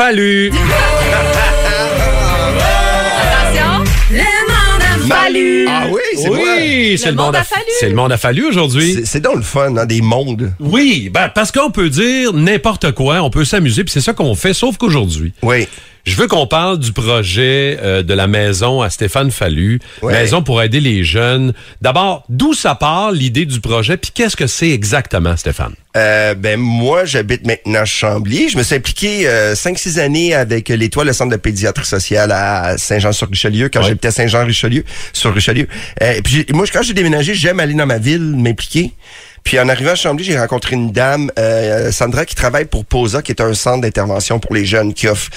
Fallu. Attention. Le monde a fallu. Ah oui, c'est moi. Oui, c'est Le le, monde a fallu. C'est le monde a fallu aujourd'hui. C'est- C'est donc le fun, hein, des mondes. Oui, ben, parce qu'on peut dire n'importe quoi, on peut s'amuser, puis c'est ça qu'on fait, sauf qu'aujourd'hui, Oui. je veux qu'on parle du projet euh, de la maison à Stéphane Fallu, Ouais. maison pour aider les jeunes. D'abord, d'où ça part l'idée du projet, puis qu'est-ce que c'est exactement, Stéphane? Euh, ben moi, j'habite maintenant à Chambly. Je me suis impliqué euh, 5-6 années avec l'Étoile, le centre de pédiatrie sociale à Saint-Jean-sur-Richelieu, quand Ouais. j'habitais à Saint-Jean-Richelieu, sur Richelieu. Euh, et puis moi, quand j'ai déménagé, j'aime aller dans ma ville, m'impliquer. Puis en arrivant à Chambly, j'ai rencontré une dame, euh, Sandra, qui travaille pour POSA, qui est un centre d'intervention pour les jeunes, qui offre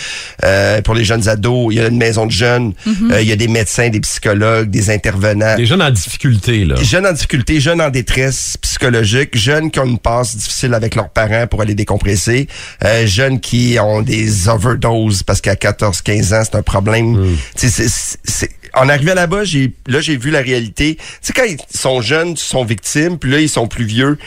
euh, pour les jeunes ados. Il y a une maison de jeunes, euh, il y a des médecins, des psychologues, des intervenants. Les jeunes en difficulté, là. Jeunes en difficulté, jeunes en détresse psychologique, jeunes qui ont une passe difficile avec leurs parents pour aller décompresser, euh, jeunes qui ont des overdoses parce qu'à 14-15 ans, c'est un problème. Tu sais, c'est- c'est- c'est- En arrivant là-bas, j'ai là j'ai vu la réalité. Tu sais, quand ils sont jeunes, ils sont victimes, puis là, ils sont plus vieux.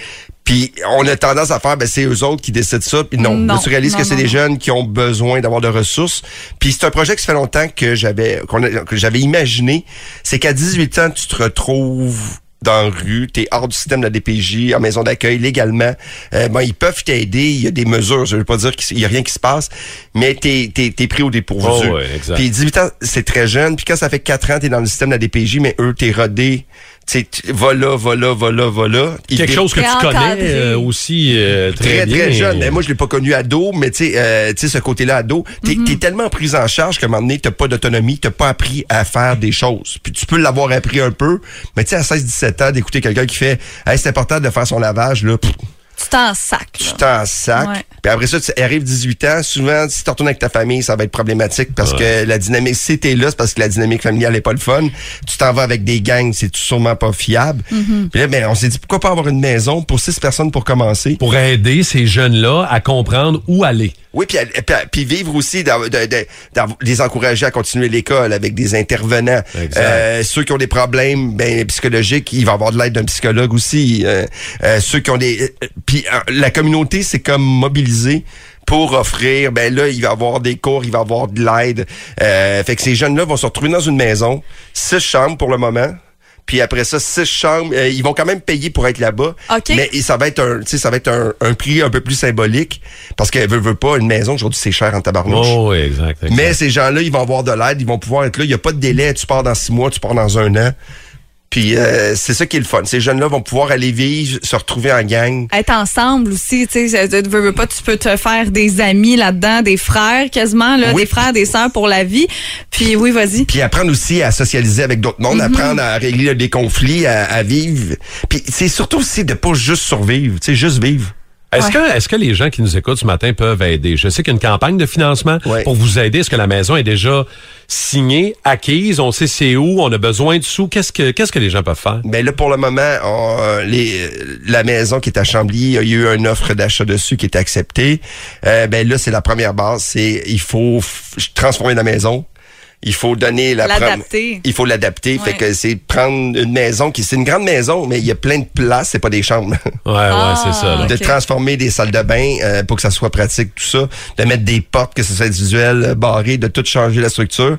Puis on a tendance à faire, ben c'est eux autres qui décident ça. Puis non, Non, là, tu réalises non, que c'est non, des jeunes qui ont besoin d'avoir de ressources. Puis c'est un projet qui ça fait longtemps que j'avais qu'on a- que j'avais imaginé. C'est qu'à 18 ans, tu te retrouves dans la rue, t'es hors du système de la DPJ, en maison d'accueil, légalement. Euh, bon, ils peuvent t'aider, il y a des mesures, je veux pas dire qu'il y a rien qui se passe, mais t'es, t'es, t'es pris au dépourvu. Oh, ouais. Puis 18 ans, c'est très jeune, puis quand ça fait 4 ans, t'es dans le système de la DPJ, mais eux, t'es rodé, tu sais, tu- va là, va là, va là, va là. Ils Quelque dé- chose que tu connais euh, aussi euh, très, très, bien. très jeune. Mais moi, je l'ai pas connu ado, mais tu sais, euh, tu sais, ce côté-là ado, t'es t'es tellement pris en charge qu'à un moment donné, t'as pas d'autonomie, t'as pas appris à faire des choses. Puis tu peux l'avoir appris un peu, mais tu sais, à 16-17 ans, d'écouter quelqu'un qui fait, hey, c'est important de faire son lavage, là, pff, Tu t'en sac. tu t'en sac. Ouais. Puis après ça, tu arrives 18 ans, souvent, si tu retournes avec ta famille, ça va être problématique parce que la dynamique, si t'es là, c'est parce que la dynamique familiale est pas le fun. Tu t'en vas avec des gangs, c'est sûrement pas fiable. Puis là, ben, on s'est dit, pourquoi pas avoir une maison pour six personnes pour commencer? Pour aider ces jeunes-là à comprendre où aller. Oui, puis, puis, puis vivre aussi, de, de, les encourager à continuer l'école avec des intervenants. Euh, ceux qui ont des problèmes ben, psychologiques, il va avoir de l'aide d'un psychologue aussi. Euh, euh, ceux qui ont des... Puis euh, la communauté, c'est comme mobiliser pour offrir, ben là, il va y avoir des cours, il va y avoir de l'aide. Euh, fait que ces jeunes-là vont se retrouver dans une maison, six chambres pour le moment. Puis après ça, six chambres, euh, ils vont quand même payer pour être là-bas. OK. Mais et ça va être un, tu sais, ça va être un, un prix un peu plus symbolique parce qu'elle veut, veut pas une maison aujourd'hui c'est cher en tabarnouche. Oh, oui, exact. exact. Mais ces gens-là, ils vont avoir de l'aide, ils vont pouvoir être là. Il y a pas de délai. Tu pars dans six mois, tu pars dans un an. Puis euh, c'est ça qui est le fun. Ces jeunes-là vont pouvoir aller vivre, se retrouver en gang. Être ensemble aussi, tu sais, tu veux, veux pas, tu peux te faire des amis là-dedans, des frères quasiment, là, Oui. des frères, des sœurs pour la vie. Puis oui, vas-y. Puis apprendre aussi à socialiser avec d'autres mondes, apprendre à régler des conflits, à, à vivre. Puis c'est surtout aussi de pas juste survivre, tu sais, juste vivre. Est-ce Ouais. que, est-ce que les gens qui nous écoutent ce matin peuvent aider? Je sais qu'il y a une campagne de financement Ouais. pour vous aider. Est-ce que la maison est déjà signée, acquise? On sait c'est où? On a besoin de sous. Qu'est-ce que, qu'est-ce que les gens peuvent faire? Ben là, pour le moment, on, euh, les, la maison qui est à Chambly, il y a eu une offre d'achat dessus qui est acceptée. Euh, ben là, c'est la première base. C'est il faut transformer la maison. Il faut donner la L'adapter. Il faut l'adapter. Ouais. Fait que c'est prendre une maison qui c'est une grande maison, mais il y a plein de places, c'est pas des chambres. Ouais, Ah, ouais, c'est ça. là. de transformer des salles de bain euh, pour que ça soit pratique, tout ça. De mettre des portes, que ce soit visuel, euh, barré, de tout changer la structure.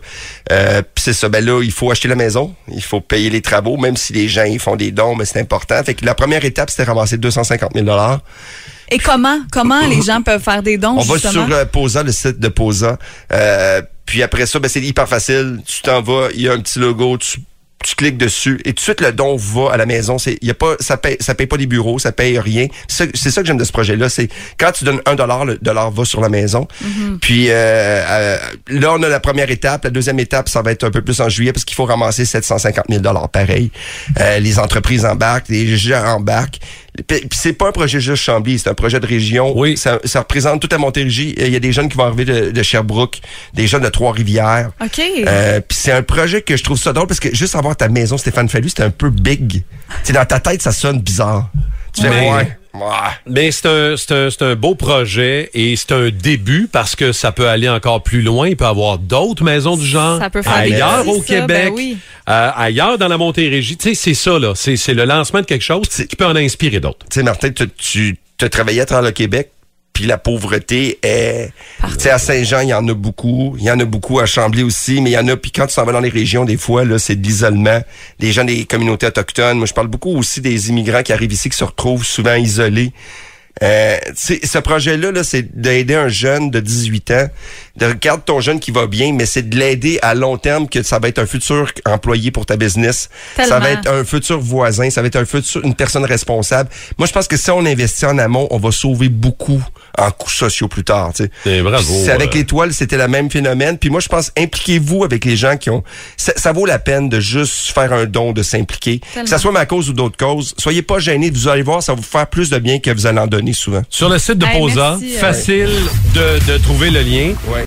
Euh, Puis c'est ça, ben là, il faut acheter la maison, il faut payer les travaux, même si les gens ils font des dons, mais c'est important. Fait que la première étape, c'était ramasser 250 000 Et comment, comment les gens peuvent faire des dons, On va sur euh, Posa, le site de Posa. Euh, puis après ça, ben, c'est hyper facile. Tu t'en vas, il y a un petit logo, tu, tu cliques dessus et tout de suite le don va à la maison. C'est, y a pas, ça paye, ça paye pas des bureaux, ça paye rien. C'est, ça que j'aime de ce projet-là. C'est quand tu donnes un dollar, le dollar va sur la maison. Puis euh, euh, là, on a la première étape. La deuxième étape, ça va être un peu plus en juillet parce qu'il faut ramasser 750 000 dollars pareil. Euh, les entreprises embarquent, les gens embarquent. Puis c'est pas un projet juste Chambly, c'est un projet de région. Oui. Ça, ça représente toute la Montérégie. Il y a des jeunes qui vont arriver de, de Sherbrooke, des jeunes de Trois-Rivières. OK. Euh, puis c'est un projet que je trouve ça drôle parce que juste avoir ta maison, Stéphane Fallu, c'était un peu big. Sais, dans ta tête, ça sonne bizarre. Tu fais, Mais- ouais, ouais. Mais c'est un, c'est un, c'est un beau projet et c'est un début parce que ça peut aller encore plus loin. Il peut y avoir d'autres maisons du genre Ça peut faire ailleurs des- au ça, Québec, ben oui. euh, ailleurs dans la Montérégie. Tu sais, c'est ça, là. C'est c'est le lancement de quelque chose qui peut en inspirer d'autres. Tu sais, Martin, tu, tu as travaillé à travers le Québec. Puis la pauvreté est... Tu sais, à Saint-Jean, il y en a beaucoup. Il y en a beaucoup à Chambly aussi, mais il y en a... Puis quand tu s'en vas dans les régions, des fois, là, c'est de l'isolement. Des gens des communautés autochtones. Moi, je parle beaucoup aussi des immigrants qui arrivent ici, qui se retrouvent souvent isolés. Euh, ce projet-là, là, c'est d'aider un jeune de 18 ans. De regarde ton jeune qui va bien, mais c'est de l'aider à long terme que ça va être un futur employé pour ta business. Ça va être un futur voisin, ça va être un futur, une personne responsable. Moi, je pense que si on investit en amont, on va sauver beaucoup en coûts sociaux plus tard. tu sais. Eh, bravo, C'est avec euh. l'étoile, c'était le même phénomène. Puis moi, je pense, impliquez-vous avec les gens qui ont... Ça, ça vaut la peine de juste faire un don, de s'impliquer. Que ça soit ma cause ou d'autres causes. Soyez pas gênés. Vous allez voir, ça va vous faire plus de bien que vous allez en donner souvent. Sur le site de Hey, Posa, merci, euh, facile de, de trouver le lien. Ouais.